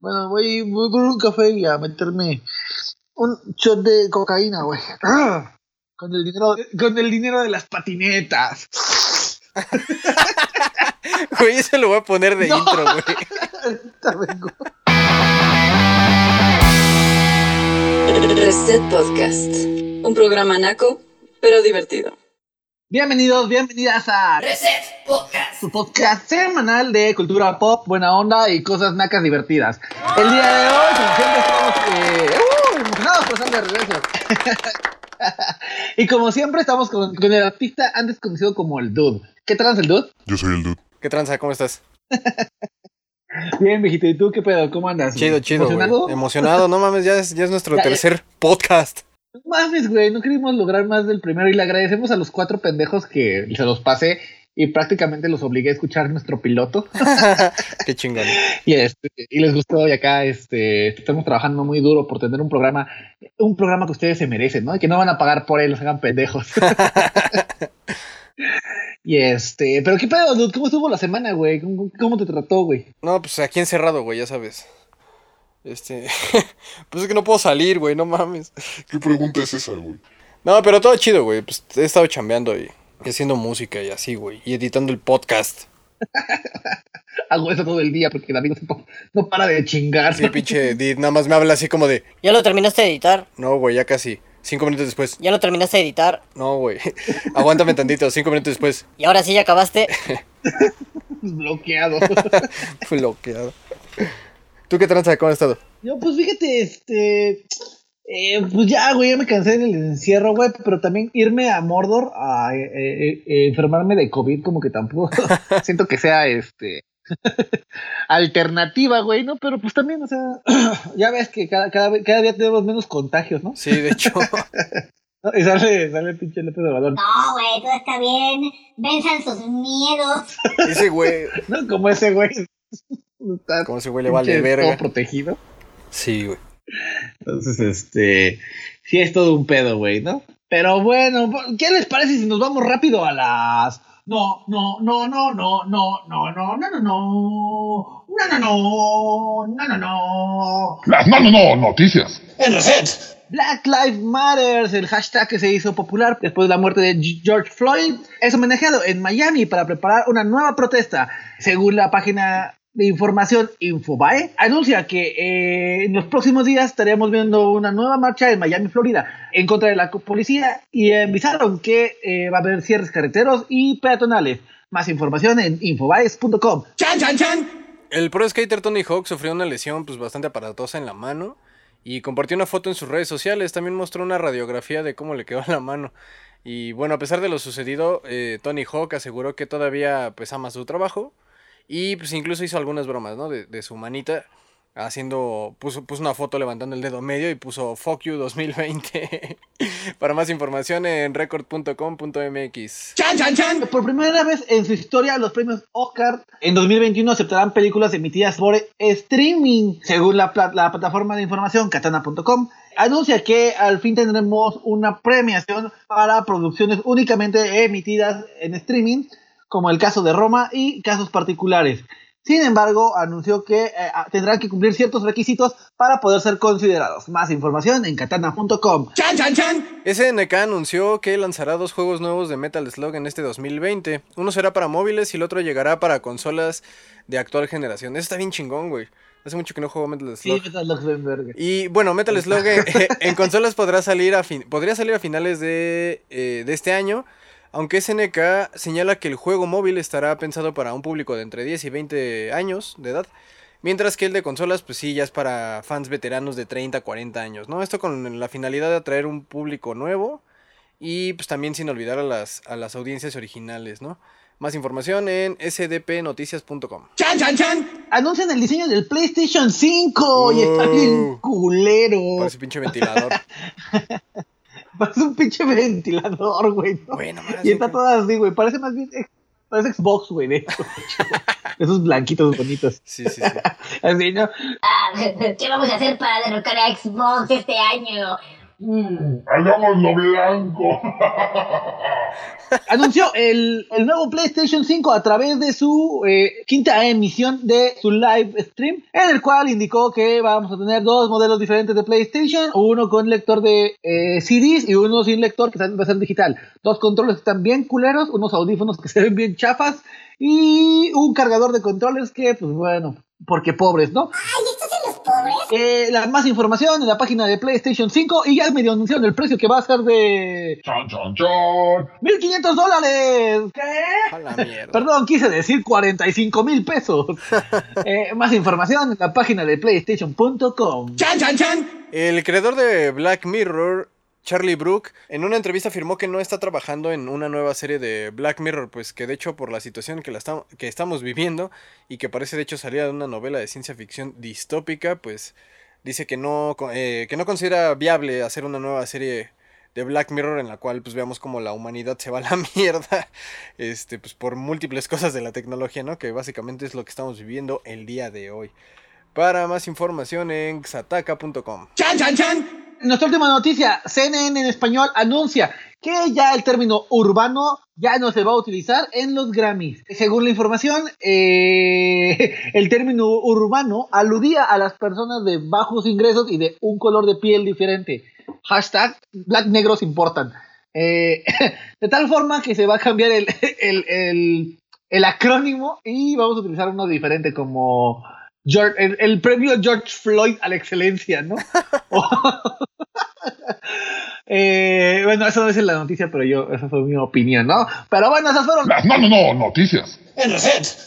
Bueno, voy, voy por un café y a meterme un shot de cocaína, güey. ¡Ah! Con el dinero, con el dinero de las patinetas. Güey, eso lo voy a poner de No. intro, güey. Ahorita vengo. Reset Podcast. Un programa naco, pero divertido. Bienvenidos, bienvenidas a Reset Podcast. su podcast semanal de cultura pop, buena onda y cosas nacas divertidas. El día de hoy, como siempre, estamos eh, uh, emocionados por estar de regreso. y como siempre, estamos con, con el artista antes conocido como el Dude. ¿Qué trans el Dude? Yo soy el dude. ¿Qué tranza? ¿Cómo estás? Bien, viejito. ¿Y tú qué pedo? ¿Cómo andas? Chido, chido. ¿Emocionado? Emocionado, no mames, ya es, ya es nuestro Ya, ya. tercer podcast. No mames, güey, no queríamos lograr más del primero y le agradecemos a los cuatro pendejos que se los pasé y prácticamente los obligué a escuchar nuestro piloto Qué chingón. y, este, y les gustó y acá este, estamos trabajando muy duro por tener un programa, un programa que ustedes se merecen, ¿no? Y que no van a pagar por él, los hagan pendejos. y este, pero qué pedo, dude? ¿cómo estuvo la semana, güey? ¿Cómo, cómo te trató, güey? No, pues aquí encerrado, güey, ya sabes. Este. pues es que no puedo salir, güey, no mames. ¿Qué pregunta es esa, güey? No, pero todo chido, güey. Pues he estado chambeando y, haciendo música y así, güey. Y editando el podcast. Hago eso todo el día porque David no, para de chingar. Sí, pinche Edith, nada más me habla así como de. ¿Ya lo terminaste de editar? No, güey, ya casi. Cinco minutos después. ¿Ya lo terminaste de editar? No, güey. Aguántame tantito, cinco minutos después. ¿Y ahora sí ya acabaste? Bloqueado. Bloqueado. ¿Tú qué tranza? ¿Cómo has estado? Yo, pues fíjate, este. eh, pues ya, güey, ya me cansé del encierro, güey, pero también irme a Mordor a eh, eh, enfermarme de COVID, como que tampoco siento que sea este. alternativa, güey, ¿no? Pero pues también, o sea, ya ves que cada, cada, día tenemos menos contagios, ¿no? Sí, de hecho. ¿No? Y sale, sale el pinche López Obrador. No, güey, todo está bien. Venzan sus miedos. Ese güey. ¿No? Como ese güey. Como ese güey le vale verga. todo protegido. Sí, güey. Entonces, este, sí es todo un pedo, güey, ¿no? Pero bueno, ¿qué les parece si nos vamos rápido a las... No, no, no, no, no, no, no, no, no, no, no, no, no, no, no, no, no. Las no, no, no, noticias. Black Lives Matter, el hashtag que se hizo popular después de la muerte de George Floyd, es homenajeado en Miami para preparar una nueva protesta. Según la página de información Infobae, anuncia que eh, en los próximos días estaremos viendo una nueva marcha en Miami, Florida, en contra de la policía y avisaron que eh, va a haber cierres carreteros y peatonales. Más información en infobaes.com. El pro skater Tony Hawk sufrió una lesión pues bastante aparatosa en la mano y compartió una foto en sus redes sociales. También mostró una radiografía de cómo le quedó la mano. Y bueno, a pesar de lo sucedido, eh, Tony Hawk aseguró que todavía pues ama su trabajo y pues incluso hizo algunas bromas, ¿no? De, su manita haciendo, puso, puso una foto levantando el dedo medio y puso Fuck You 2020. Para más información en record.com.mx. Por primera vez en su historia, los premios Oscar en 2021 aceptarán películas emitidas por streaming. Según la, la plataforma de información katana.com, anuncia que al fin tendremos una premiación para producciones únicamente emitidas en streaming, como el caso de Roma y casos particulares. Sin embargo, anunció que eh, ah, tendrán que cumplir ciertos requisitos para poder ser considerados. Más información en katana.com. SNK anunció que lanzará dos juegos nuevos de Metal Slug en este 2020. Uno será para móviles y el otro llegará para consolas de actual generación. Eso está bien chingón, güey. Hace mucho que no juego Metal Sí, Slug. Metal Slug Y bueno, Metal Slug eh, en consolas podrá salir a fin- podría salir a finales de, eh, de este año. Aunque SNK señala que el juego móvil estará pensado para un público de entre 10 y 20 años de edad. Mientras que el de consolas, pues sí, ya es para fans veteranos de 30, 40 años, ¿no? Esto con la finalidad de atraer un público nuevo y pues también sin olvidar a las, a las audiencias originales, ¿no? Más información en sdpnoticias.com. Anuncian el diseño del PlayStation 5 y está bien Wow. culero. Parece pinche ventilador. Parece un pinche ventilador, güey. ¿no? Güey, no mames, y está todo así, güey. Parece más bien. Parece Xbox, güey, de hecho. Esos blanquitos bonitos. Sí, sí, sí. Así, ¿no? Ah, ¿Qué vamos a hacer para derrocar a Xbox este año? Mm, hagámoslo blanco. anunció el, el nuevo PlayStation 5 a través de su eh, quinta emisión de su live stream, en el cual indicó que vamos a tener dos modelos diferentes de PlayStation, uno con lector de eh, CDs y uno sin lector que va a ser digital. Dos controles que están bien culeros, unos audífonos que se ven bien chafas y un cargador de controles que, pues bueno, porque pobres, ¿no? Ay, estos son los pobres. Eh, la más información en la página de PlayStation 5 y ya medio anunciaron el precio que va a ser de Chon, chon, chon. 1500 dólares. ¿Qué? A la mierda. Perdón, quise decir 45 mil pesos. Eh, más información en la página de PlayStation.com. El creador de Black Mirror, Charlie Brook, en una entrevista afirmó que no está trabajando en una nueva serie de Black Mirror, pues que de hecho por la situación que, que estamos viviendo y que parece de hecho salida de una novela de ciencia ficción distópica, pues dice que no, eh, que no considera viable hacer una nueva serie de Black Mirror en la cual pues veamos como la humanidad se va a la mierda, este, pues por múltiples cosas de la tecnología, ¿no? Que básicamente es lo que estamos viviendo el día de hoy. Para más información en xataka.com. Nuestra última noticia, CNN en español anuncia que ya el término urbano ya no se va a utilizar en los Grammys. Según la información, eh, el término urbano aludía a las personas de bajos ingresos y de un color de piel diferente. Hashtag Black Negros Importan. Eh, de tal forma que se va a cambiar el, acrónimo y vamos a utilizar uno diferente como George- el, el premio George Floyd a la excelencia, ¿no? Eh, bueno, eso no es en la noticia, pero yo, esa fue mi opinión, ¿no? Pero bueno, esas fueron. Las no, no, no, noticias.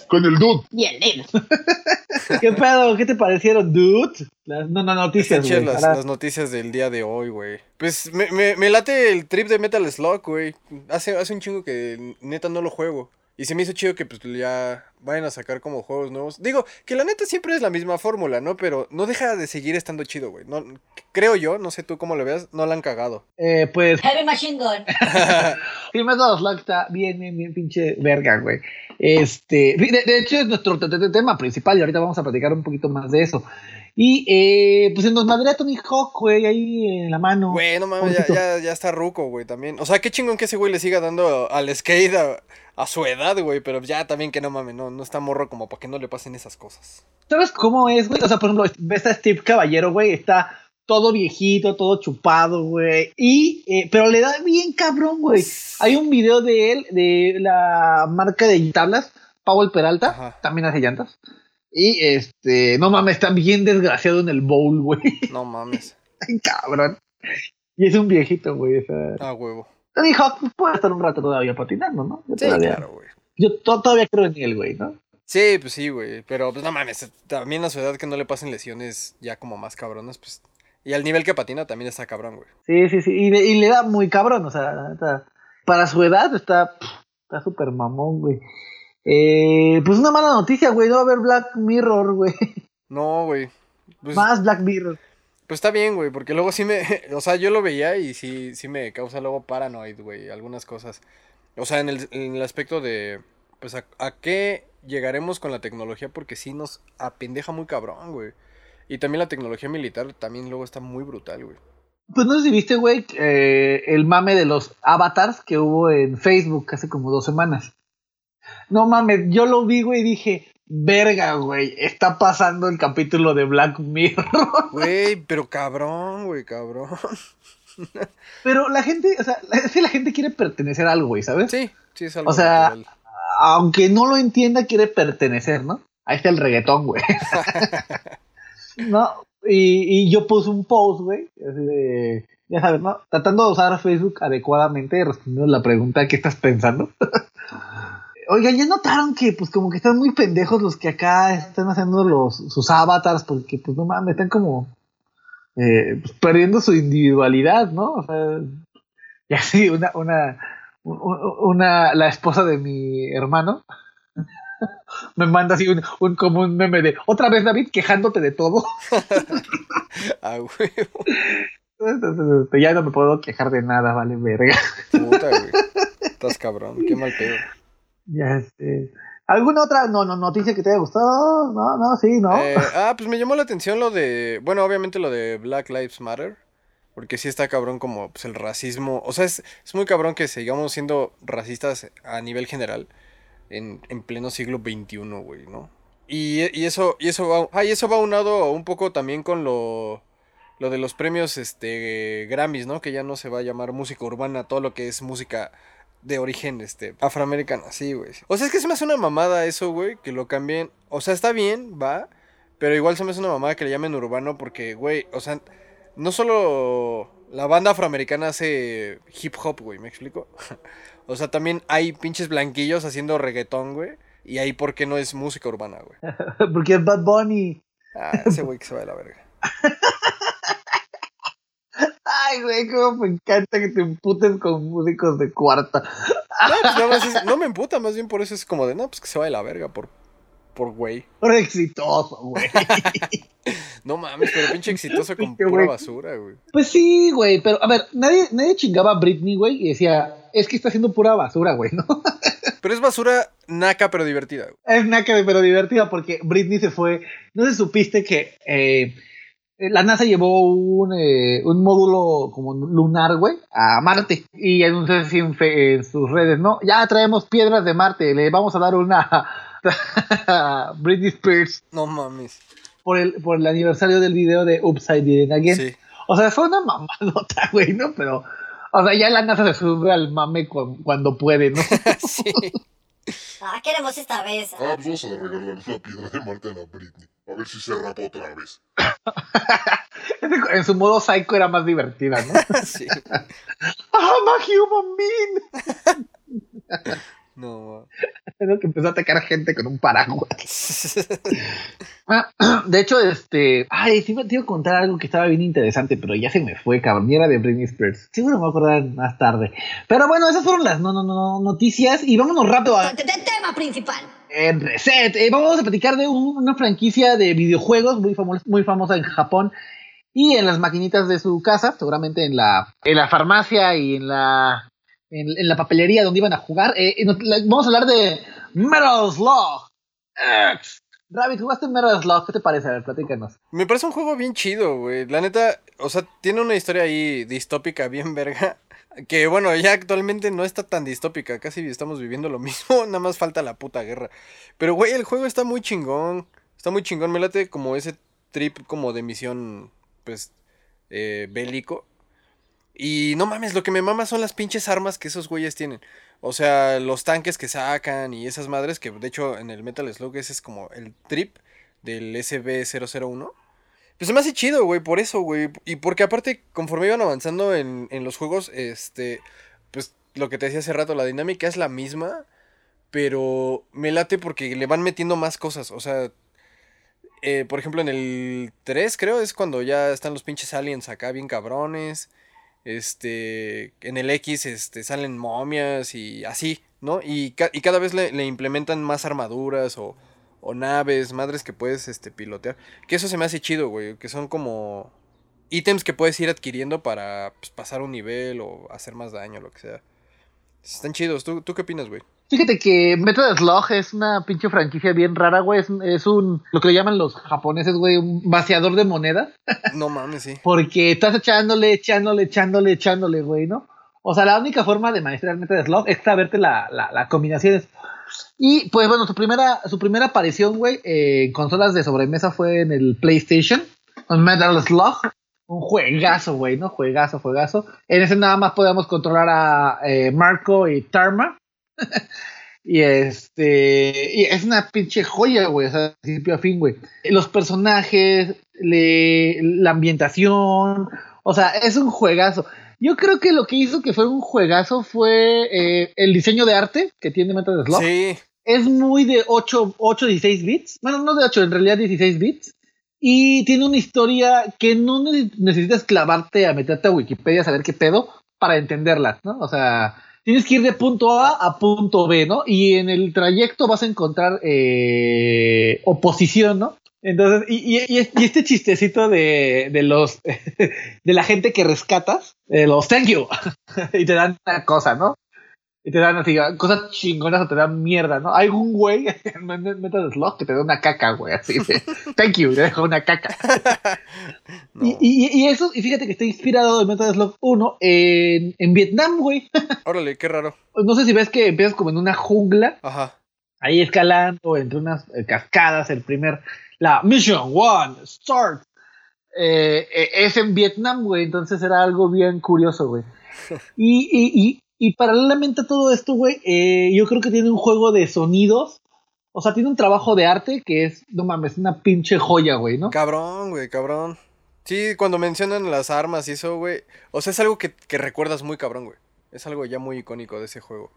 Con el dude. Bien, Lil. ¿Qué pedo? ¿Qué te parecieron, dude? Las no, no, noticias, güey. las, las noticias del día de hoy, güey. Pues me, me, me late el trip de Metal Slug, güey. Hace, hace un chingo que neta no lo juego. Y se me hizo chido que pues ya vayan a sacar como juegos nuevos. Digo, que la neta siempre es la misma fórmula, ¿no? Pero no deja de seguir estando chido, güey. No, creo yo, no sé tú cómo lo veas, no la han cagado. Eh, pues, Heavy Machine Gun. Metal Slug está bien, bien, bien pinche verga, güey. Este, de, de hecho es nuestro te- te- tema principal y ahorita vamos a platicar un poquito más de eso. Y, eh, pues en nos madre a Tony Hawk, güey, ahí en la mano. Güey, no mames, ya, ya, ya está ruco, güey, también. O sea, qué chingón que ese güey le siga dando al skate a, a su edad, güey. Pero ya también que no mames, no, no está morro como para que no le pasen esas cosas. ¿Sabes cómo es, güey? O sea, por ejemplo, ves a Steve Caballero, güey, está todo viejito, todo chupado, güey. Y, eh, pero le da bien cabrón, güey. Hay un video de él, de la marca de tablas, Powell Peralta, Ajá. también hace llantas. Y este, no mames, está bien desgraciado en el bowl, güey. No mames. Ay, cabrón. Y es un viejito, güey. O sea, Ah, huevo. Tony Hawk puede estar un rato todavía patinando, ¿no? Yo Sí, todavía, claro, güey. yo to- todavía creo en él, güey, ¿no? Sí, pues sí, güey. Pero pues no mames, también a su edad que no le pasen lesiones ya como más cabronas, pues. Y al nivel que patina también está cabrón, güey. Sí, sí, sí. Y, le- y le da muy cabrón, o sea, para su edad está está súper mamón, güey. Eh, pues una mala noticia, güey. No va a haber Black Mirror, güey. No, güey. Pues, Más Black Mirror. pues está bien, güey, porque luego sí me. O sea, yo lo veía y sí, sí me causa luego paranoid, güey, algunas cosas. O sea, en el, en el aspecto de. Pues a, a qué llegaremos con la tecnología, porque sí nos apendeja muy cabrón, güey. Y también la tecnología militar también luego está muy brutal, güey. Pues no sé si viste, güey, eh, el mame de los avatars que hubo en Facebook hace como dos semanas. No mames, yo lo vi, güey, y dije, verga, güey, está pasando el capítulo de Black Mirror. Güey, pero cabrón, güey, cabrón. Pero la gente, o sea, es que la gente quiere pertenecer a algo, güey, ¿sabes? Sí, sí es algo O sea, natural. aunque no lo entienda, quiere pertenecer, ¿no? Ahí está el reggaetón, güey. no, y, y yo puse un post, güey, así de, ya sabes, ¿no? Tratando de usar Facebook adecuadamente, respondiendo la pregunta, ¿qué estás pensando? Oigan, ¿ya notaron que, pues, como que están muy pendejos los que acá están haciendo los, sus avatars? Porque, pues, no mames, están como, eh, pues, perdiendo su individualidad, ¿no? O sea, y así, una, una, una, la esposa de mi hermano me manda así un, un como un meme de otra vez David quejándote de todo. Ah, este, ya no me puedo quejar de nada, vale verga. Puta, güey. Estás cabrón, qué mal pedo. Este. ¿Alguna otra no, no, noticia que te haya gustado? No, no, sí, no. Eh, ah, pues me llamó la atención lo de. Bueno, obviamente lo de Black Lives Matter. Porque sí está cabrón como pues, el racismo. O sea, es, es muy cabrón que sigamos siendo racistas a nivel general en, en pleno siglo XXI, güey, ¿no? Y, y eso, y eso va, ah, y eso va unado un poco también con lo, lo de los premios este, Grammys, ¿no? Que ya no se va a llamar música urbana, todo lo que es música de origen este, afroamericana, sí, güey. O sea, es que se me hace una mamada eso, güey, que lo cambien. O sea, está bien, va, pero igual se me hace una mamada que le llamen urbano porque, güey, o sea, no solo la banda afroamericana hace hip hop, güey, ¿me explico? o sea, también hay pinches blanquillos haciendo reggaetón, güey. Y ahí, ¿por qué no es música urbana, güey? Porque es Bad Bunny. Ah, ese güey que se va de la verga. Ay, güey, cómo me encanta que te emputes con músicos de cuarta. No, pues nada más es- no me emputa, más bien por eso es como de, no, pues que se va de la verga por, por güey. Por exitoso, güey. No mames, pero pinche exitoso con pura güey. basura, güey. Pues sí, güey, pero a ver, nadie, nadie chingaba a Britney, güey, y decía, es que está haciendo pura basura, güey, ¿no? Pero es basura naca, pero divertida, güey. Es naca, pero divertida porque Britney se fue. No sé, supiste que eh, la NASA llevó un, eh, un módulo como lunar, güey, a Marte. Y anunció así en, fe- en sus redes, ¿no? Ya traemos piedras de Marte, le vamos a dar una a Britney Spears No mames. por el, por el aniversario del video de Upside Down Again. Sí. O sea, fue una mamadota, güey, ¿no? Pero, o sea, ya la NASA se sube al mame cu- cuando puede, ¿no? sí. Ah, queremos esta vez. Ah, pues vamos a regalarle una piedra de Marte a la Britney. A ver si se rapa otra vez. en su modo psycho era más divertida, ¿no? sí. I'm a human being. No. Creo que empezó a atacar gente con un paraguas. Ah, de hecho, este. Ay, sí me te iba a contar algo que estaba bien interesante, pero ya se me fue, cabrón. Y era de Britney Spears. Seguro me voy a acordar más tarde. Pero bueno, esas fueron las no, no, no, noticias. Y vámonos rápido a, Tema principal. en Reset. Eh, vamos a platicar de un- una franquicia de videojuegos muy, famo- muy famosa en Japón y en las maquinitas de su casa, seguramente en la, en la farmacia y en la, en, la papelería donde iban a jugar. Eh, vamos a hablar de Metal Slug X. Rabbit, ¿jugaste Metal Slug? ¿Qué te parece? A ver, platícanos. Me parece un juego bien chido, güey. La neta, o sea, tiene una historia ahí distópica bien verga. Que bueno, ya actualmente no está tan distópica. Casi estamos viviendo lo mismo. Nada más falta la puta guerra. Pero, güey, el juego está muy chingón. Está muy chingón. Me late como ese trip como de misión, pues, eh, bélico. Y no mames, lo que me mama son las pinches armas que esos güeyes tienen. O sea, los tanques que sacan y esas madres que de hecho en el Metal Slug ese es como el trip del SB001. Pues se me hace chido, güey, por eso, güey. Y porque aparte, conforme iban avanzando en, en los juegos, este, pues lo que te decía hace rato, la dinámica es la misma, pero me late porque le van metiendo más cosas. O sea, eh, por ejemplo, en el 3 creo es cuando ya están los pinches aliens acá bien cabrones. Este, en el X este, salen momias y así, ¿no? Y, ca- y cada vez le, le implementan más armaduras o, o naves, madres que puedes este, pilotear. Que eso se me hace chido, güey. Que son como ítems que puedes ir adquiriendo para pues, pasar un nivel o hacer más daño, lo que sea. Están chidos. ¿Tú, tú qué opinas, güey? Fíjate que Metal Slug es una pinche franquicia bien rara, güey. Es, es un, lo que le llaman los japoneses, güey, un vaciador de monedas. No mames, sí. Porque estás echándole, echándole, echándole, echándole, güey, ¿no? O sea, la única forma de maestrar Metal Slug es saberte la, la, las combinaciones. Y pues bueno, su primera, su primera aparición, güey, eh, en consolas de sobremesa fue en el PlayStation, con Metal Slug. Un juegazo, güey, ¿no? Juegazo, juegazo. En ese nada más podíamos controlar a eh, Marco y Tarma. Y este. Y es una pinche joya, güey. O sea, de principio a fin, güey. Los personajes, le- la ambientación. O sea, es un juegazo. Yo creo que lo que hizo que fuera un juegazo fue eh, el diseño de arte que tiene Metal Slug. Sí, Es muy de 8, 8, 16 bits. Bueno, no de 8, en realidad 16 bits. Y tiene una historia que no ne- necesitas clavarte a meterte a Wikipedia a saber qué pedo para entenderla, ¿no? O sea, tienes que ir de punto A a punto B, ¿no? Y en el trayecto vas a encontrar eh, oposición, ¿no? Entonces, y, y- y es- y este chistecito de, los de la gente que rescatas, de los thank you, y te dan una cosa, ¿no? Y te dan así, cosas chingonas o te dan mierda, ¿no? Hay un güey en Metal Slug que te da una caca, güey, así de, thank you, te dejo una caca. No. Y, y, y eso, y fíjate que está inspirado de Metal Slug 1 en, en Vietnam, güey. Órale, qué raro. No sé si ves que empiezas como en una jungla, Ajá. ahí escalando entre unas eh, cascadas, el primer, la Mission One, Start. Eh, eh, es en Vietnam, güey, entonces era algo bien curioso, güey. Y, y, y, paralelamente a todo esto, güey, eh, yo creo que tiene un juego de sonidos, o sea, tiene un trabajo de arte que es, no mames, una pinche joya, güey, ¿no? Cabrón, güey, cabrón. Sí, cuando mencionan las armas y eso, güey. O sea, es algo que, que recuerdas muy cabrón, güey. Es algo ya muy icónico de ese juego.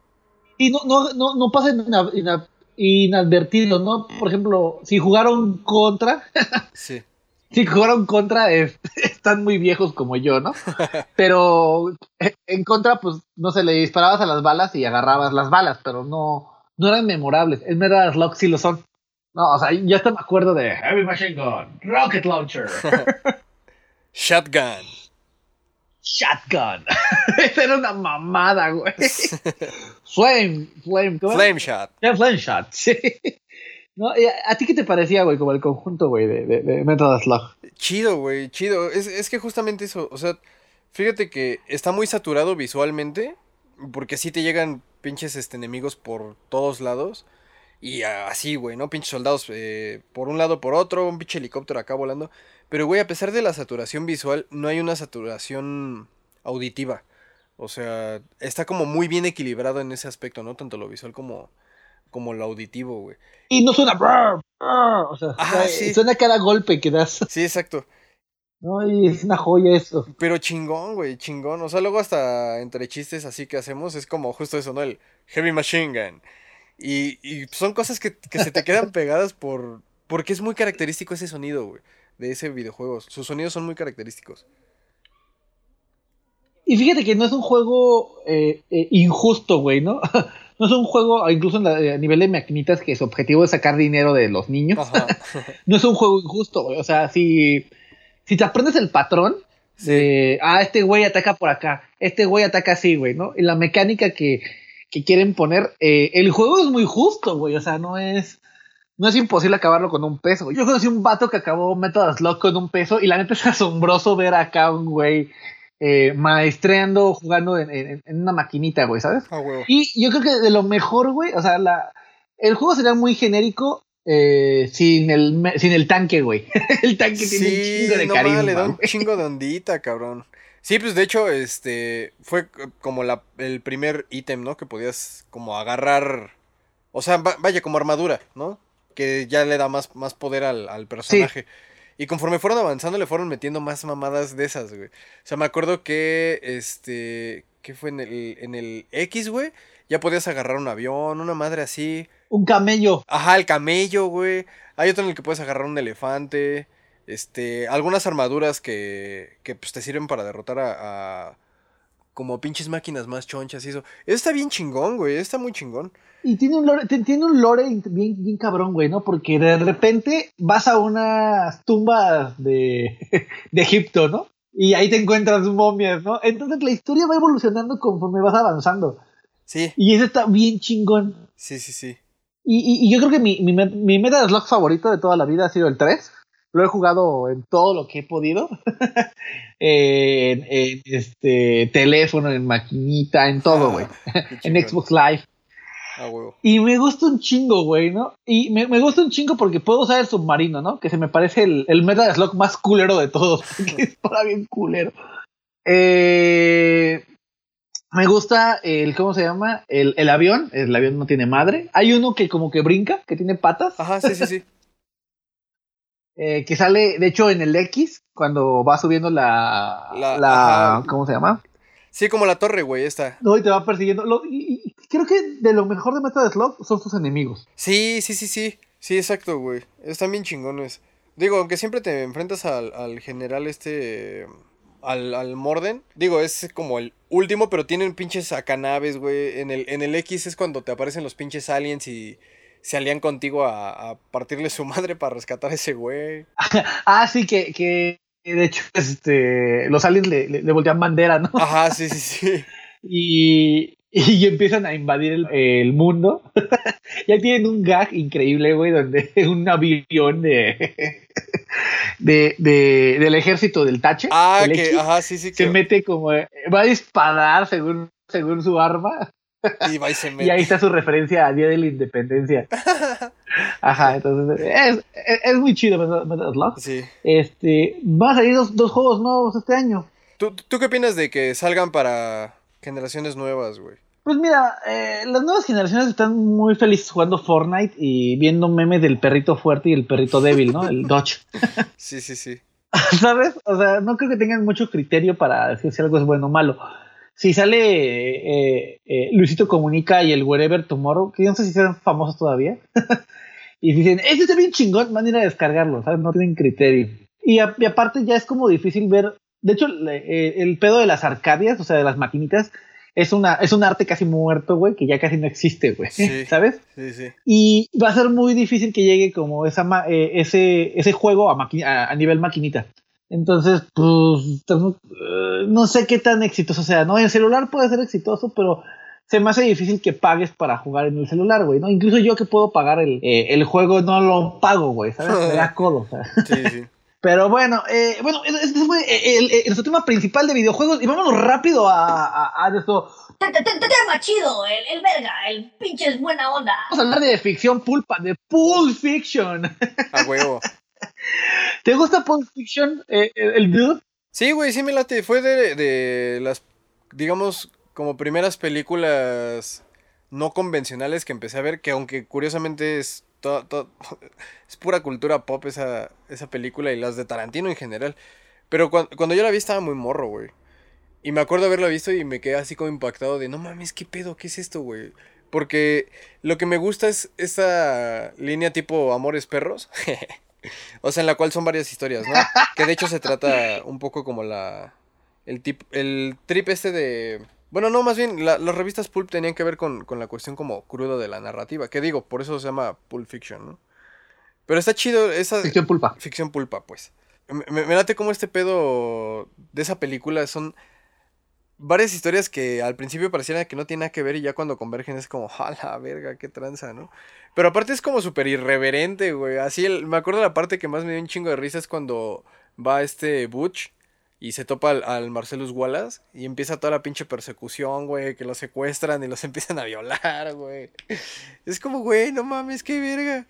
Y no, no, no, no pasa ina- ina- inadvertido, ¿no? Por ejemplo, si jugaron contra, Sí. Si jugaron contra, es- están muy viejos como yo, ¿no? Pero eh, en contra, pues, no sé, le disparabas a las balas y agarrabas las balas, pero no, no eran memorables. En Metal Slug sí lo son. No, o sea, yo hasta me acuerdo de Heavy Machine Gun, Rocket Launcher, Shotgun. Shotgun. Esa era una mamada, güey. Flame, Flame, ¿cómo? Flame Shot. Ya, Flame Shot, sí. ¿No? ¿Y a, ti qué te parecía, güey, como el conjunto, güey, de, de, Metal Slug? Chido, güey, chido. Es, es que justamente eso, o sea, fíjate que está muy saturado visualmente, porque sí te llegan pinches este, enemigos por todos lados. Y así, güey, ¿no? Pinches soldados eh, por un lado, por otro, un pinche helicóptero acá volando. Pero, güey, a pesar de la saturación visual, no hay una saturación auditiva. O sea, está como muy bien equilibrado en ese aspecto, ¿no? Tanto lo visual como, como lo auditivo, güey. Y no suena... brr, brr, o sea, Ajá, suena- sí. suena cada golpe que das. Sí, exacto. ¿no? Y es una joya eso. Pero chingón, güey, chingón. O sea, luego hasta entre chistes así que hacemos es como justo eso, ¿no? El Heavy Machine Gun. Y, y son cosas que, que se te quedan pegadas por... Porque es muy característico ese sonido, güey. De ese videojuego. Sus sonidos son muy característicos. Y fíjate que no es un juego eh, eh, injusto, güey, ¿no? no es un juego, incluso a nivel de maquinitas, que su objetivo es sacar dinero de los niños. No es un juego injusto, güey. O sea, si, si te aprendes el patrón de, ah, este güey ataca por acá, este güey ataca así, güey, ¿no? Y la mecánica que, que quieren poner, eh, el juego es muy justo, güey. O sea, no es, no es imposible acabarlo con un peso. Yo conocí un vato que acabó Metal Slug con un peso y la neta es asombroso ver acá un güey eh, maestreando, jugando en, en- en una maquinita, güey, ¿sabes? Ah. Y yo creo que de lo mejor, güey, o sea, la, el juego sería muy genérico eh, sin, el, sin el tanque, güey. el tanque tiene un chingo de no carisma. le da un güey. chingo de ondita, cabrón. Sí, pues de hecho, este, fue como la, el primer ítem, ¿no? Que podías como agarrar, o sea, va- vaya, como armadura, ¿no? Que ya le da más, más poder al, al personaje. Y conforme fueron avanzando, le fueron metiendo más mamadas de esas, güey. O sea, me acuerdo que, este, ¿qué fue en el, en el X, güey? Ya podías agarrar un avión, una madre así. Un camello. Ajá, el camello, güey. Hay otro en el que puedes agarrar un elefante. Este, algunas armaduras que, que pues, te sirven para derrotar a, a como pinches máquinas más chonchas y eso. Eso está bien chingón, güey. Está muy chingón. Y tiene un lore, tiene un lore bien, bien cabrón, güey, ¿no? Porque de repente vas a unas tumbas de, de Egipto, ¿no? Y ahí te encuentras momias, ¿no? Entonces la historia va evolucionando conforme vas avanzando. Sí, Y eso está bien chingón. sí, sí, sí. Y, y- y yo creo que mi, mi, mi Metal Slug favorito de toda la vida ha sido el 3. Lo he jugado en todo lo que he podido. en, en, este teléfono, en maquinita, en todo, güey. Qué en. Xbox Live. Ah. Y me gusta un chingo, güey, ¿no? Y me, me gusta un chingo porque puedo usar el submarino, ¿no? Que se me parece el, el Metal Slug más culero de todos. Porque es para bien culero. Eh, me gusta el, ¿cómo se llama? El, el avión. El avión no tiene madre. Hay uno que como que brinca, que tiene patas. Ajá, sí, sí, sí. Eh, que sale, de hecho, en el X, cuando va subiendo la... La-. ¿Cómo se llama? Sí, como la torre, güey, esta. No, y te va persiguiendo. Lo- y, y creo que de lo mejor de Metal Slug son sus enemigos. Sí, sí, sí, sí. Sí, exacto, güey. Están bien chingones. Digo, aunque siempre te enfrentas al, al general este... Al, al Morden. Digo, es como el último, pero tienen pinches acanaves, güey. En el, en el X es cuando te aparecen los pinches aliens y se alían contigo a, a partirle su madre para rescatar a ese güey. Ah, sí, que, que de hecho este, los aliens le, le, le voltean bandera, ¿no? Ajá, sí, sí, sí. Y, y empiezan a invadir el, el mundo. ya tienen un gag increíble, güey, donde un avión de, de, de- del ejército del Tache Ah, que, X, ajá, sí, sí, se que. mete como va a disparar según según su arma Y va y se y mete. ahí está su referencia a Día de la Independencia. Ajá, entonces es, es, es muy chido Metal Slug. Sí. Este, van a salir dos, dos juegos nuevos este año. ¿Tú, ¿Tú qué opinas de que salgan para generaciones nuevas, güey? Pues mira, eh, las nuevas generaciones están muy felices jugando Fortnite y viendo memes del perrito fuerte y el perrito débil, ¿no? El Dodge. Sí, sí, sí. ¿Sabes? O sea, no creo que tengan mucho criterio para decir si algo es bueno o malo. Si sale eh, eh, Luisito Comunica y el Wherever Tomorrow, que yo no sé si sean famosos todavía, y dicen, este está bien chingón, van a ir a descargarlo, ¿sabes? No tienen criterio. Y, a- y aparte ya es como difícil ver, de hecho, le- eh, el pedo de las arcadias, o sea, de las maquinitas, es, una, es un arte casi muerto, güey, que ya casi no existe, güey, Sí. ¿sabes? Sí, sí. Y va a ser muy difícil que llegue como esa ma- eh, ese, ese juego a, a, a nivel maquinita. Entonces, pues, eh, no sé qué tan exitoso sea, ¿no? En celular puede ser exitoso, pero se me hace difícil que pagues para jugar en el celular, güey, ¿no? Incluso yo que puedo pagar el, eh, el juego no lo pago, güey, ¿sabes? Me da codo, o sea. Sí, sí. Pero bueno, eh, bueno, ese fue el, el- nuestro tema principal de videojuegos y vámonos rápido a, a, a nuestro Te- te- te- Tema chido, el, el verga, el pinche es buena onda. Vamos a hablar de ficción pulpa, de Pulp Fiction. A huevo. ¿Te gusta Pulp Fiction, eh, el el dude? Sí, güey, sí me late. Fue de, las, digamos, como primeras películas no convencionales que empecé a ver, que aunque curiosamente es, pura cultura pop esa, película y las de Tarantino en general. Pero cuan- cuando, yo la vi estaba muy morro, güey. Y me acuerdo haberla visto y me quedé así como impactado de, no mames, ¿qué pedo? ¿Qué es esto, güey? Porque lo que me gusta es esa línea tipo Amores Perros. o sea, en la cual son varias historias, ¿no? Que de hecho se trata un poco como la... El, tip, el trip este de... Bueno, no, más bien, la- las revistas Pulp tenían que ver con, con la cuestión como cruda de la narrativa. Que digo, por eso se llama Pulp Fiction, ¿no? Pero está chido esa... Ficción pulpa. Ficción pulpa, pues. Me, me- me late como este pedo de esa película son varias historias que al principio parecieran que no tienen que ver y ya cuando convergen es como, a la verga, qué tranza, ¿no? Pero aparte es como súper irreverente, güey. Así, el- me acuerdo la parte que más me dio un chingo de risa es cuando va este Butch y se topa al, al Marcellus Wallace y empieza toda la pinche persecución, güey, que los secuestran y los empiezan a violar, güey. Es como, güey, no mames, qué verga.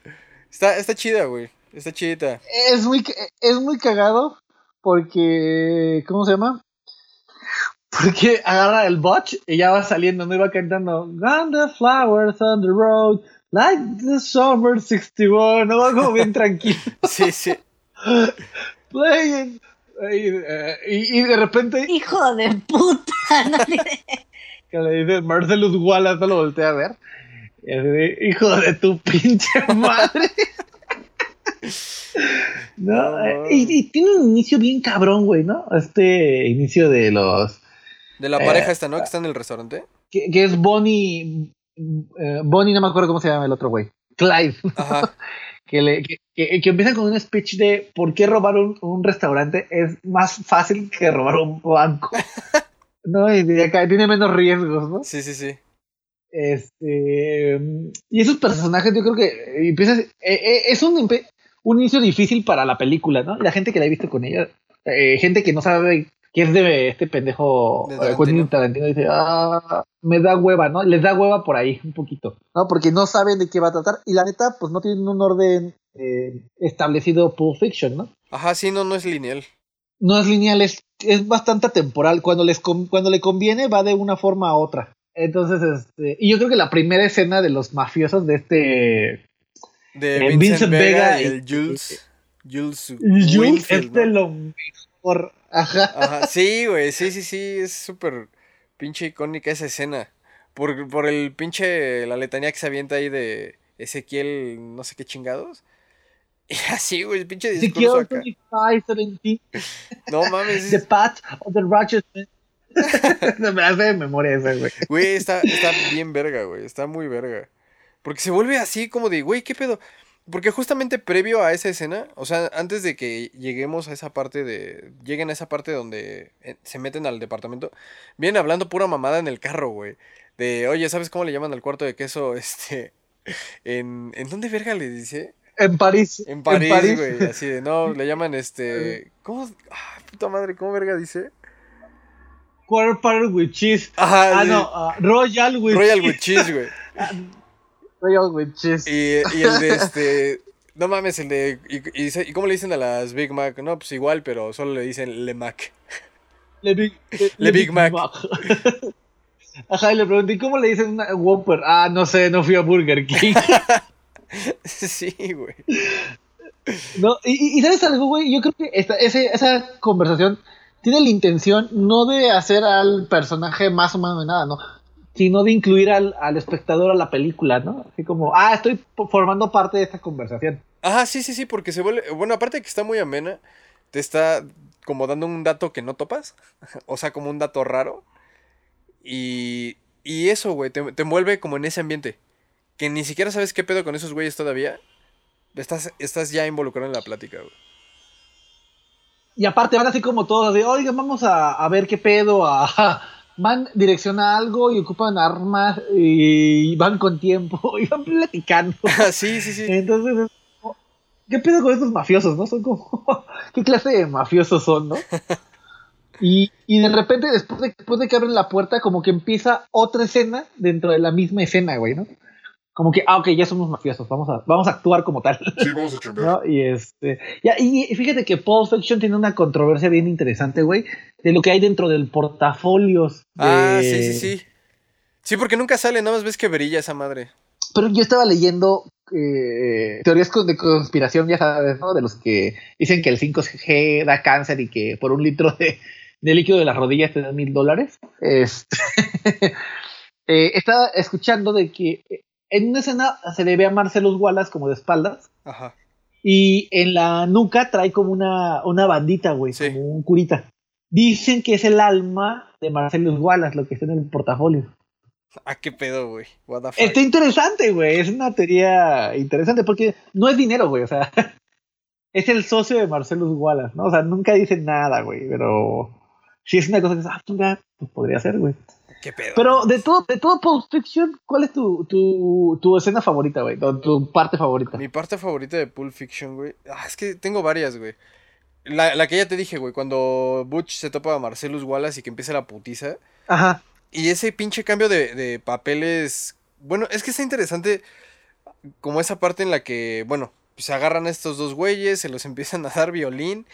Está, está chida, güey. Está chidita. Es muy, es muy cagado porque, ¿cómo se llama? Porque agarra el botch y ya va saliendo, no iba cantando the flowers on the road, like the summer 61, no va como bien tranquilo. Sí, sí. Playing. Y, eh, y- y de repente Hijo de puta. no le- que le dice Marcelus Wallace, no lo voltea a ver. Y así de, hijo de tu pinche madre. no, eh, y, y tiene un inicio bien cabrón, güey, ¿no? Este inicio de los. De la Eh, pareja esta, ¿no? Que está en el restaurante. Que, que es Bonnie. eh, Bonnie, no me acuerdo cómo se llama el otro güey. Clyde. Ajá. que, le, que, que, que empiezan con un speech de por qué robar un, un restaurante es más fácil que robar un banco. no, y de acá tiene menos riesgos, ¿no? Sí, sí, sí. Este. Y esos personajes, yo creo que eh, empiezas. eh, eh, es un, un inicio difícil para la película, ¿no? La gente que la ha visto con ella, eh, gente que no sabe qué es de este pendejo De eh, Tarantino. Quentin Tarantino, dice, ah, me da hueva, ¿no? Les da hueva por ahí, un poquito, ¿no? Porque no saben de qué va a tratar. Y la neta, pues no tienen un orden eh, establecido Pulp Fiction, ¿no? Ajá, sí, no, no es lineal. No es lineal, es, es bastante temporal. Cuando, les con- cuando le conviene, va de una forma a otra. Entonces, este, y yo creo que la primera escena de los mafiosos de este De Eh, Vincent, Vincent Vega, Vega y el Jules. Jules. Jules Winfield, es de ¿no? lo mejor. Ajá. Ajá, sí, güey, sí, sí, sí, es súper pinche icónica esa escena. Por, por el pinche, la letanía que se avienta ahí de Ezequiel, no sé qué chingados. Y así, güey, el pinche discurso acá. 25, 17, No mames, The Path of the Righteous Man. Me hace de memoria esa, güey. güey, está, está bien verga, güey, está muy verga. Porque se vuelve así como de, güey, ¿qué pedo? Porque justamente previo a esa escena, o sea, antes de que lleguemos a esa parte de. Lleguen a esa parte donde eh, se meten al departamento, vienen hablando pura mamada en el carro, güey. de, oye, ¿sabes cómo le llaman al cuarto de queso? Este, en, ¿en dónde verga le dice? En París. En París, güey, así de, no, le llaman este, ¿cómo? Ah, puta madre, ¿cómo verga dice? Quarter with cheese. Ajá, Ah, sí. no, ah, Royal with Royal with cheese, güey. Royal with cheese. Y, y el de este. No mames, el de. Y, y ¿y cómo le dicen a las Big Mac? No, pues igual, pero solo le dicen Le Mac. Le Big, le, Le Big Mac. Ajá, y le pregunté, ¿y cómo le dicen una Whopper? Ah, no sé, no fui a Burger King. sí, güey. no, y ¿sabes algo, güey? Yo creo que esta, ese, esa conversación tiene la intención no de hacer al personaje más humano de nada, ¿no? Sino de incluir al, al espectador a la película, ¿no? Así como, ah, estoy formando parte de esta conversación. Ajá, sí, sí, sí, porque se vuelve. Bueno, aparte de que está muy amena, te está como dando un dato que no topas. O sea, como un dato raro. Y. Y eso, güey, te, te envuelve como en ese ambiente. Que ni siquiera sabes qué pedo con esos güeyes todavía. Estás, estás ya involucrado en la plática, güey. Y aparte van así como todos, así, oigan, vamos a, a ver qué pedo, a, van dirección a algo y ocupan armas y van con tiempo y van platicando. Ah, sí, sí, sí. Entonces, ¿qué pedo con estos mafiosos, no? Son como, ¿qué clase de mafiosos son, no? Y, y de repente, después de, después de que abren la puerta, como que empieza otra escena dentro de la misma escena, güey, ¿no? Como que, ah, ok, ya somos mafiosos, vamos a, vamos a actuar como tal. Sí, vamos a chambear. ¿no? Y este. Ya, y fíjate que Pulp Fiction tiene una controversia bien interesante, güey, de lo que hay dentro del portafolios. de- Ah, sí, sí, sí. Sí, porque nunca sale, nada más ves que brilla esa madre. Pero yo estaba leyendo eh, teorías de conspiración, ya sabes, ¿no? De los que dicen que el 5G da cáncer y que por un litro de, de líquido de las rodillas te dan mil dólares. Este, eh, estaba escuchando de que en una escena se le ve a Marcelo Wallace como de espaldas. Ajá. Y en la nuca trae como una, una bandita, güey, Sí. como un curita. Dicen que es el alma de Marcelo Wallace, lo que está en el portafolio. Ah, qué pedo, güey. Está interesante, güey. Es una teoría interesante porque no es dinero, güey. O sea, es el socio de Marcelo Wallace, ¿no? O sea, nunca dicen nada, güey. Pero si es una cosa que ah, pues podría ser, güey. Qué pedo. Pero de todo, de todo Pulp Fiction, ¿cuál es tu, tu, tu escena favorita, güey? Tu, tu parte favorita. Mi parte favorita de Pulp Fiction, güey. Ah, es que tengo varias, güey. La, la que ya te dije, güey, cuando Butch se topa a Marcellus Wallace y que empieza la putiza. Ajá. Y ese pinche cambio de, de papeles. Bueno, es que está interesante como esa parte en la que, bueno, pues se agarran a estos dos güeyes, se los empiezan a dar violín.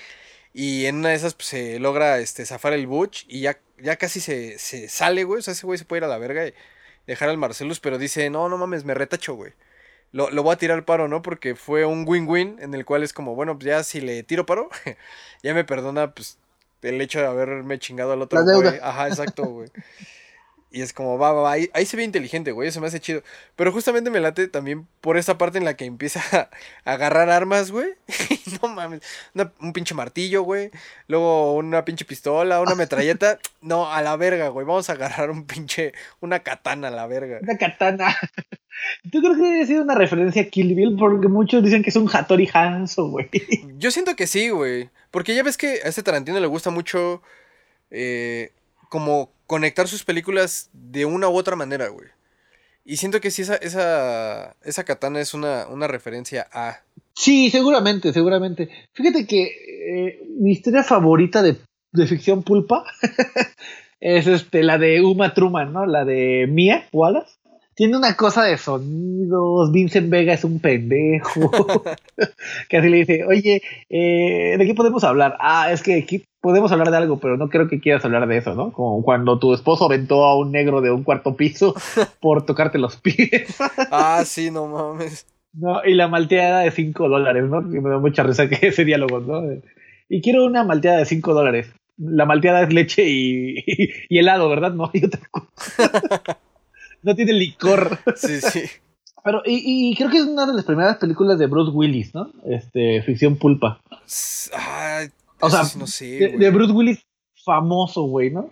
Y en una de esas pues, se logra este, zafar el Butch y ya, ya casi se, se sale, güey. O sea, ese güey se puede ir a la verga y dejar al Marcellus, pero dice, no, no mames, me retacho, güey. Lo, lo voy a tirar paro, ¿no? Porque fue un win-win en el cual es como, bueno, pues ya si le tiro paro, ya me perdona, pues, el hecho de haberme chingado al otro güey. Ajá, exacto, güey. Y es como, va, va, va. Ahí, ahí se ve inteligente, güey. Eso me hace chido. Pero justamente me late también por esta parte en la que empieza a agarrar armas, güey. no mames. Una- un pinche martillo, güey. Luego una pinche pistola, una metralleta. No, a la verga, güey. Vamos a agarrar un pinche. Una katana a la verga. Una katana. Yo creo que ha sido una referencia a Kill Bill porque muchos dicen que es un Hattori Hanzo, güey. Yo siento que sí, güey. Porque ya ves que a este Tarantino le gusta mucho. eh, como conectar sus películas de una u otra manera, güey. Y siento que sí, esa, esa, esa katana es una, una referencia a. Sí, seguramente, seguramente. Fíjate que eh, mi historia favorita de, de ficción pulpa es este, la de Uma Truman, ¿no? La de Mia Wallace. Tiene una cosa de sonidos, Vincent Vega es un pendejo. que así le dice, oye, eh, ¿de qué podemos hablar? Ah, es que aquí podemos hablar de algo, pero no creo que quieras hablar de eso, ¿no? Como cuando tu esposo aventó a un negro de un cuarto piso por tocarte los pies. Ah, sí, no mames. No, y la malteada de 5 dólares, ¿no? Que me da mucha risa que ese diálogo, ¿no? Y quiero una malteada de 5 dólares. La malteada es leche y, y helado, ¿verdad? No hay otra cosa. no tiene licor. Sí, sí. Pero, y, y creo que es una de las primeras películas de Bruce Willis, ¿no? Este, ficción pulpa. Ah, O sea, sí no sé, De, güey. de Bruce Willis famoso, güey, ¿no?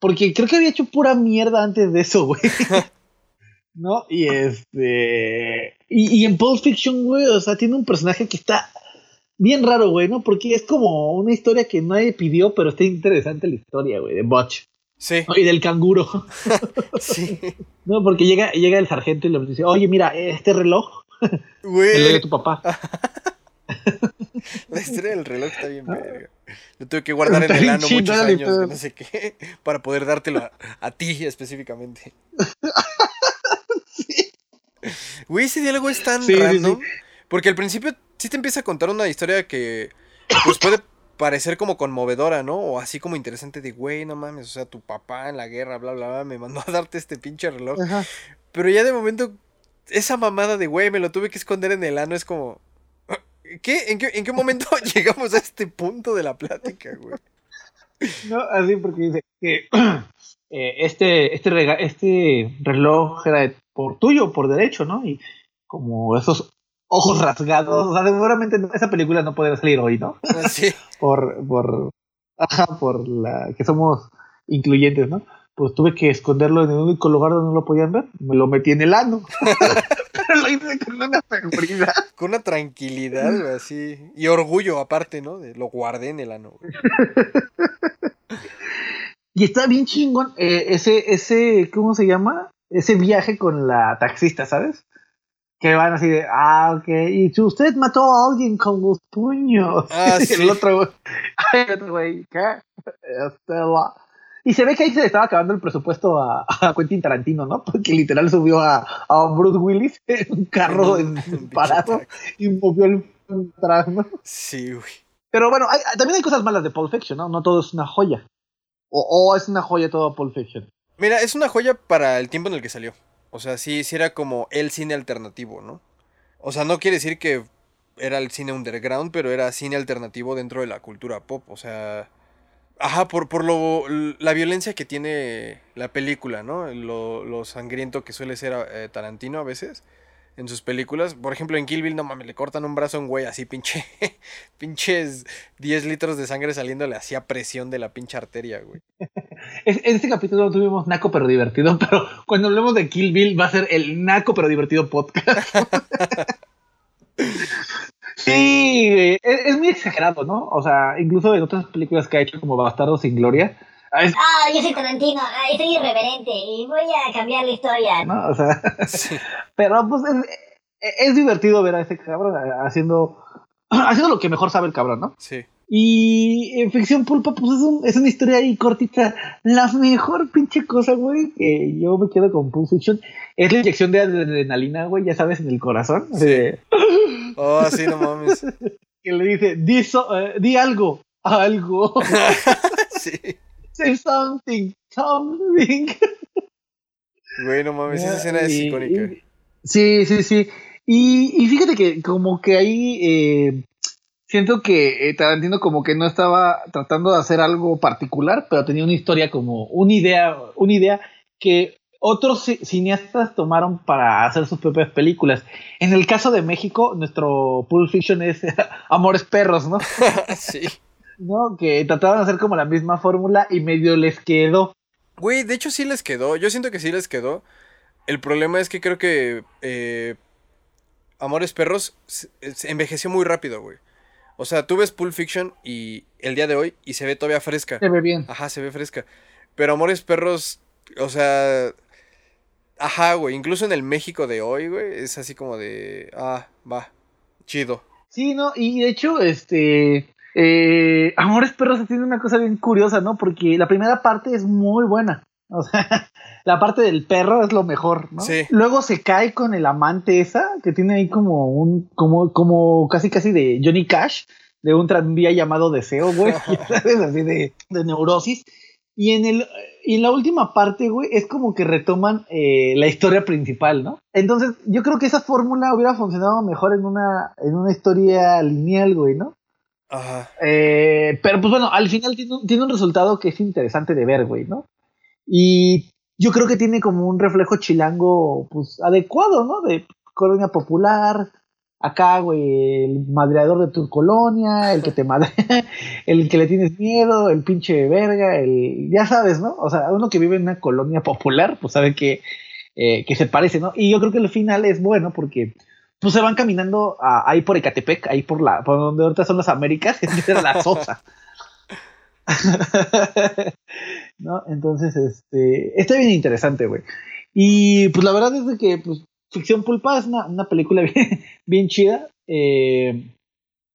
Porque creo que había hecho pura mierda antes de eso, güey. ¿No? Y este. Y, y en Pulp Fiction, güey, o sea, tiene un personaje que está bien raro, güey, ¿no? Porque es como una historia que nadie pidió, pero está interesante la historia, güey, de Butch. Sí, ¿no? y del canguro. sí. No, porque llega, llega el sargento y le dice, oye, mira, este reloj, el de Güey, tu papá. la historia del reloj está bien verga. Lo tuve que guardar en el ano muchos años, que no sé qué, para poder dártelo a, a ti específicamente. Güey, ese diálogo es tan Sí, sí, random. Porque al principio sí te empieza a contar una historia que pues puede parecer como conmovedora, ¿no? O así como interesante de, güey, no mames, o sea, tu papá en la guerra, bla, bla, bla, me mandó a darte este pinche reloj. Ajá. Pero ya de momento, esa mamada de, güey, me lo tuve que esconder en el ano es como... ¿Qué? ¿En qué, en qué momento llegamos a este punto de la plática, güey? No, así porque dice que eh, este, este, rega- este reloj era de- por tuyo, por derecho, ¿no? Y como esos ojos rasgados, o sea, seguramente esa película no podría salir hoy, ¿no? Así. Por, por, ajá, por la que somos incluyentes, ¿no? Pues tuve que esconderlo en el único lugar donde no lo podían ver, me lo metí en el ano. Pero lo hice con una seguridad. Con una tranquilidad, güey, así. Y orgullo aparte, ¿no? De, lo guardé en el ano, güey. Y está bien chingón eh, ese, ese, ¿cómo se llama? Ese viaje con la taxista, ¿sabes? Que van así de, ah, ok, y si usted mató a alguien con los puños. Ah, sí. el otro güey, ay, el otro güey, ¿qué? Estela. Y se ve que ahí se le estaba acabando el presupuesto a, a Quentin Tarantino, ¿no? Porque literal subió a, a Bruce Willis en un carro En parado y movió el atrás, ¿no? Sí, güey. Pero bueno, hay- también hay cosas malas de Pulp Fiction, ¿no? No todo es una joya. O, o es una joya todo Pulp Fiction. Mira, es una joya para el tiempo en el que salió. O sea, sí, sí era como el cine alternativo, ¿no? O sea, no quiere decir que era el cine underground, pero era cine alternativo dentro de la cultura pop. O sea, ajá, por, por lo, la violencia que tiene la película, ¿no? Lo, lo sangriento que suele ser eh, Tarantino a veces en sus películas. Por ejemplo, en Kill Bill, no mames, le cortan un brazo a un güey así, pinche, pinches 10 litros de sangre saliéndole así a presión de la pinche arteria, güey. En este capítulo no tuvimos naco pero divertido, pero cuando hablemos de Kill Bill va a ser el naco pero divertido podcast. Sí, güey, es, es muy exagerado, ¿no? O sea, incluso en otras películas que ha hecho como Bastardo sin Gloria, ah, es- Ah, yo soy Tarantino, ah, soy irreverente y voy a cambiar la historia. ¿no? O sea, Sí. pero pues es, es divertido ver a ese cabrón haciendo, haciendo lo que mejor sabe el cabrón, ¿no? Sí. Y en ficción pulpa, pues es, un- es una historia ahí cortita. La mejor pinche cosa, güey, que yo me quedo con Pulp Fiction es la inyección de adrenalina, güey, ya sabes, en el corazón. Sí. Eh, Oh, sí, no mames. que le dice, di, so- eh, di algo, algo, Sí. say something, something. Güey, no mames, esa escena es icónica. y- sí, sí, sí. Y, y fíjate que como que ahí eh, siento que eh, Tarantino como que no estaba tratando de hacer algo particular, pero tenía una historia como una idea, una idea que otros ci- cineastas tomaron para hacer sus propias películas. En el caso de México, nuestro Pulp Fiction es Amores Perros, ¿no? sí. ¿No? Que trataban de hacer como la misma fórmula y medio les quedó. Güey, de hecho sí les quedó. Yo siento que sí les quedó. El problema es que creo que eh, Amores Perros se envejeció muy rápido, güey. O sea, tú ves Pulp Fiction y el día de hoy y se ve todavía fresca. Se ve bien. Ajá, se ve fresca. Pero Amores Perros, o sea... Ajá, güey. Incluso en el México de hoy, güey, es así como de... Ah, va. Chido. Sí, no, y de hecho, este. eh, Amores Perros tiene una cosa bien curiosa, ¿no? Porque la primera parte es muy buena. O sea, la parte del perro es lo mejor, ¿no? Sí. Luego se cae con el amante esa, que tiene ahí como un, como, como casi casi de Johnny Cash, de un tranvía llamado Deseo, güey. ¿Sabes? Así de, de neurosis. Y en el, y en la última parte, güey, es como que retoman eh, la historia principal, ¿no? Entonces, yo creo que esa fórmula hubiera funcionado mejor en una, en una historia lineal, güey, ¿no? Ajá. Eh, pero pues bueno, al final tiene un, tiene un resultado que es interesante de ver, güey, ¿no? Y yo creo que tiene como un reflejo chilango, pues, adecuado, ¿no? De colonia popular, acá, güey, el madreador de tu colonia, el que te madre, el que le tienes miedo, el pinche verga, el, ya sabes, ¿no? O sea, uno que vive en una colonia popular, pues sabe que, eh, que se parece, ¿no? Y yo creo que el final es bueno porque, pues se van caminando a- ahí por Ecatepec, ahí por la, por donde ahorita son las Américas, era la Sosa. ¿No? Entonces, este, está bien interesante, güey. Y pues la verdad es de que, pues, Ficción Pulpa es una, una película bien, bien chida. Eh,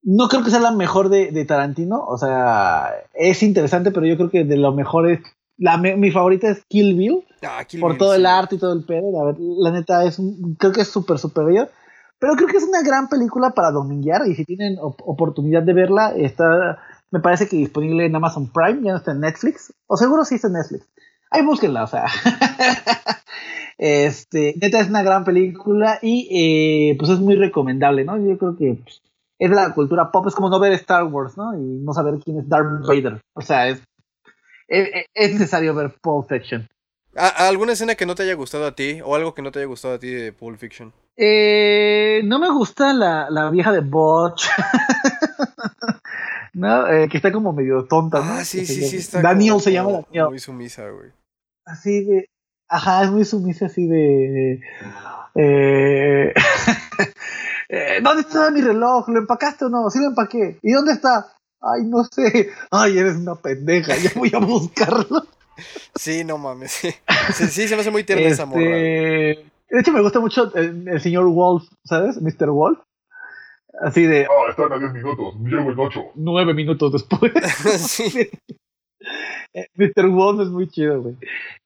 no creo que sea la mejor de, de, Tarantino, o sea, es interesante, pero yo creo que de lo mejor es, la, mi favorita es Kill Bill, Ah, Kill por Bill, todo sí. el arte y todo el pedo, la, neta es, un- creo que es súper superior, pero creo que es una gran película para dominguear y si tienen op- oportunidad de verla, está, me parece que disponible en Amazon Prime, ya no está en Netflix, o seguro sí está en Netflix. Ahí búsquenla, o sea. este, neta es una gran película y eh, pues es muy recomendable, ¿no? Yo creo que pues, es de la cultura pop, es como no ver Star Wars, ¿no? Y no saber quién es Darth Vader. O sea, es, es, es necesario ver Pulp Fiction. ¿Alguna escena que no te haya gustado a ti o algo que no te haya gustado a ti de Pulp Fiction? Eh, no me gusta la, la vieja de Butch. ¿No? Eh, que está como medio tonta, ¿no? Ah, sí, sí, sí. Está Daniel como- se llama Daniel. Muy sumisa, güey. Así de. Ajá, es muy sumisa, así de. Eh, eh, ¿Dónde está mi reloj? ¿Lo empacaste o no? Sí, lo empaqué. ¿Y dónde está? Ay, no sé. Ay, eres una pendeja. Ya voy a buscarlo. Sí, no mames. Sí, se me hace muy tierna esa morra. Este, de hecho, me gusta mucho el, el señor Wolf, ¿sabes? Mr. Wolf. Así de Ah, están a 10 minutos. Llego en 8. nueve minutos después. sí. Eh, Mr. Wolf es muy chido, güey.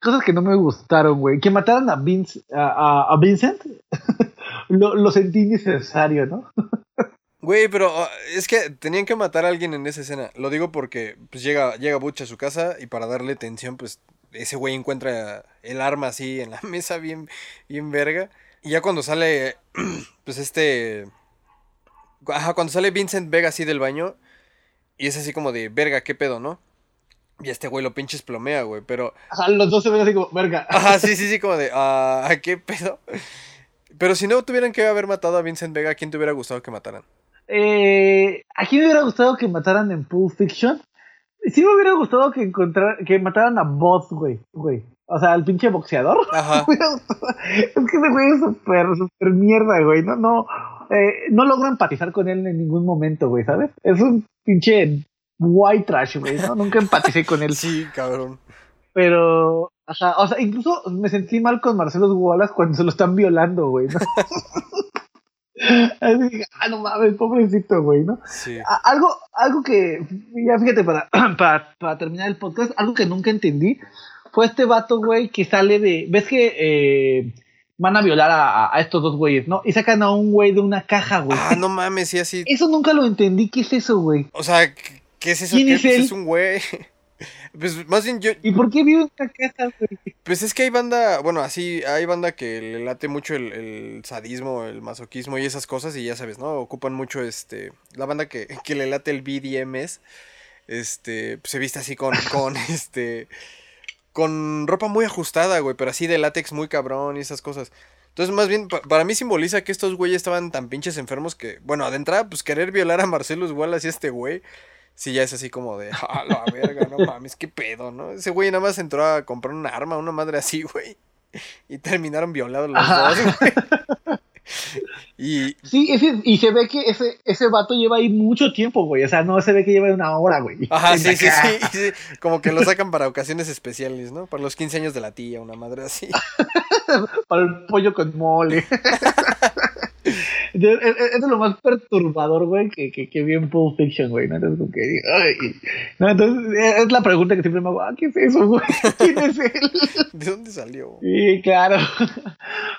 Cosas que no me gustaron, güey. Que mataran a, Vince, a, a- a Vincent. lo, lo sentí innecesario, ¿no? Güey, pero ah, es que tenían que matar a alguien en esa escena. Lo digo porque pues llega, llega Butch a su casa y para darle tensión, pues ese güey encuentra el arma así en la mesa bien, bien verga. Y ya cuando sale, pues este... Ajá, cuando sale Vincent Vega así del baño y es así como de, verga, ¿qué pedo, no? Y este güey lo pinches plomea, güey, pero... Ajá, los dos se ven así como, verga. Ajá, sí, sí, sí, como de, ah, ¿qué pedo? Pero si no tuvieran que haber matado a Vincent Vega, ¿a quién te hubiera gustado que mataran? Eh, ¿A quién me hubiera gustado que mataran en Pulp Fiction? Sí me hubiera gustado que encontrar, que mataran a Boss, güey, güey. O sea, al pinche boxeador. Ajá. Es que ese güey es súper, súper mierda, güey. No, no, eh, no logro empatizar con él en ningún momento, güey, ¿sabes? Es un pinche white trash, güey, ¿no? Nunca empaticé con él. Sí, cabrón. Pero, ajá, o sea, incluso me sentí mal con Marcelo Wallace cuando se lo están violando, güey, ¿no? Así ah, no mames, pobrecito, güey, ¿no? Sí. Algo, algo que, ya fíjate, para, para, para terminar el podcast, algo que nunca entendí fue este vato, güey, que sale de. ¿Ves que eh, van a violar a, a estos dos güeyes, no? Y sacan a un güey de una caja, güey. Ah, no mames, sí, así. Eso nunca lo entendí. ¿Qué es eso, güey? O sea, ¿qué, es eso? ¿Quién ¿Qué? es Pues él? es un güey. Pues más bien yo, ¿Y por qué vive en una caja, güey? pues es que hay banda, bueno, así, hay banda que le late mucho el, el sadismo, el masoquismo y esas cosas y ya sabes, ¿no? Ocupan mucho, este, la banda que, que le late el BDMS, este, pues, se viste así con, con, este, con ropa muy ajustada, güey, pero así de látex muy cabrón y esas cosas. Entonces, más bien, pa- para mí simboliza que estos güeyes estaban tan pinches enfermos que, bueno, de entrada, pues querer violar a Marcelo Wallace y este güey, sí ya es así como de, a la verga, no mames, qué pedo, ¿no? Ese güey nada más entró a comprar un arma, una madre así, güey. Y terminaron violados los Ajá. dos, güey. Y, Sí, ese, y se ve que ese, ese vato lleva ahí mucho tiempo, güey. O sea, no se ve que lleva una hora, güey. ajá, sí, sí, sí, sí, como que lo sacan para ocasiones especiales, ¿no? Para los 15 años de la tía, una madre así. Para el pollo con mole. Entonces, es, es- es de lo más perturbador, güey, que, que, que vi en Pulp Fiction, güey. ¿no? Entonces, que, ay. No, entonces, es es la pregunta que siempre me hago, ah, ¿qué es eso, güey? ¿Quién es él? ¿De dónde salió? Sí, claro.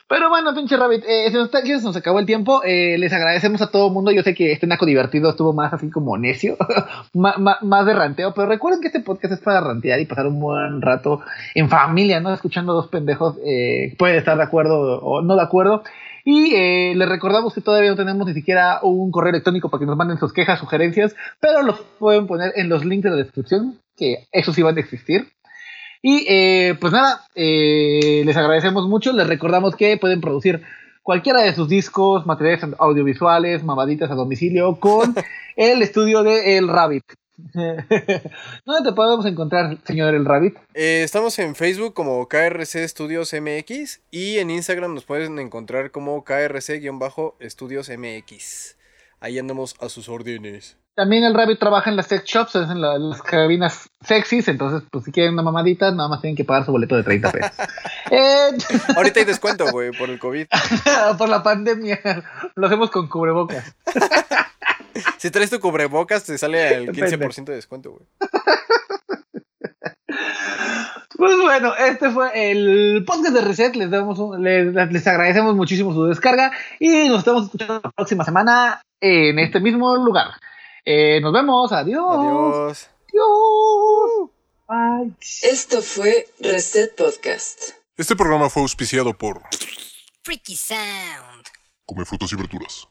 Pero bueno, pinche Rabbit, eh, se, nos se nos acabó el tiempo. Eh, les agradecemos a todo el mundo. Yo sé que este naco divertido estuvo más así como necio, Ma- ma- más de ranteo. Pero recuerden que este podcast es para rantear y pasar un buen rato en familia, ¿no? Escuchando dos pendejos. Eh, pueden estar de acuerdo o no de acuerdo. Y eh, les recordamos que todavía no tenemos ni siquiera un correo electrónico para que nos manden sus quejas, sugerencias, pero los pueden poner en los links de la descripción, que esos sí van a existir. Y eh, pues nada, eh, les agradecemos mucho. Les recordamos que pueden producir cualquiera de sus discos, materiales audiovisuales, mamaditas a domicilio con el estudio de El Rabbit. ¿Dónde te podemos encontrar, señor El Rabbit? Eh, estamos en Facebook como KRC Studios MX y en Instagram nos pueden encontrar como KRC-Studios MX. Ahí andamos a sus órdenes. También el Rabbit trabaja en las sex shops, es en, la- en las cabinas sexys, entonces pues si quieren una mamadita, nada más tienen que pagar su boleto de 30 pesos. Eh, Ahorita hay descuento, güey, por el COVID. por la pandemia, lo hacemos con cubrebocas. Si traes tu cubrebocas, te sale el Depende. 15% de descuento, güey. Pues bueno, este fue el podcast de Reset. Les, damos un- les, les agradecemos muchísimo su descarga y nos estamos escuchando la próxima semana en este mismo lugar. Eh, nos vemos. Adiós. Adiós. Adiós. Bye. Esto fue Reset Podcast. Este programa fue auspiciado por Freaky Sound. Come Frutas y Verduras.